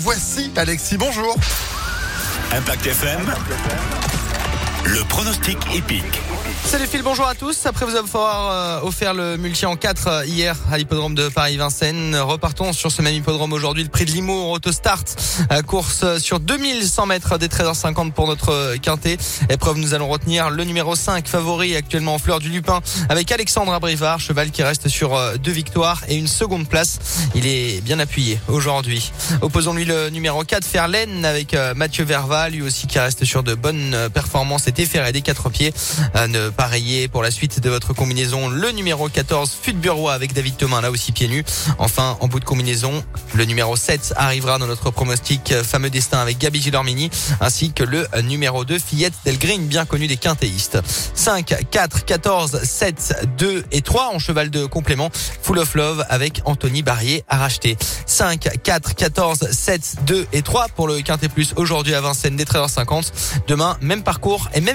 Voici Alexis, bonjour. Impact FM. Le pronostic épique. Salut Phil, bonjour à tous. Après vous avoir euh, offert le multi en 4 euh, hier à l'hippodrome de Paris-Vincennes, repartons sur ce même hippodrome aujourd'hui, le prix de Limours, Autostart, euh, course sur 2100 mètres des 13h50 pour notre quintet. Épreuve, nous allons retenir le numéro 5 favori actuellement en fleur du Lupin avec Alexandre Abrivard, cheval qui reste sur deux victoires et une seconde place. Il est bien appuyé aujourd'hui. Opposons-lui le numéro 4 Ferlaine avec Mathieu Verva, lui aussi qui reste sur de bonnes performances et ferré des quatre pieds. Ne pareiller pour la suite de votre combinaison. Le numéro 14, Fut Bureau avec David Thomas, là aussi pieds nus. Enfin, en bout de combinaison, le numéro 7 arrivera dans notre pronostic fameux destin avec Gabi Gilormini, ainsi que le numéro 2, Fillette Delgreen, bien connu des quintéistes. 5, 4, 14, 7, 2 et 3 en cheval de complément. Full of Love avec Anthony Barrier à racheter. 5, 4, 14, 7, 2 et 3 pour le quintet plus aujourd'hui à Vincennes dès 13h50. Demain, même parcours et même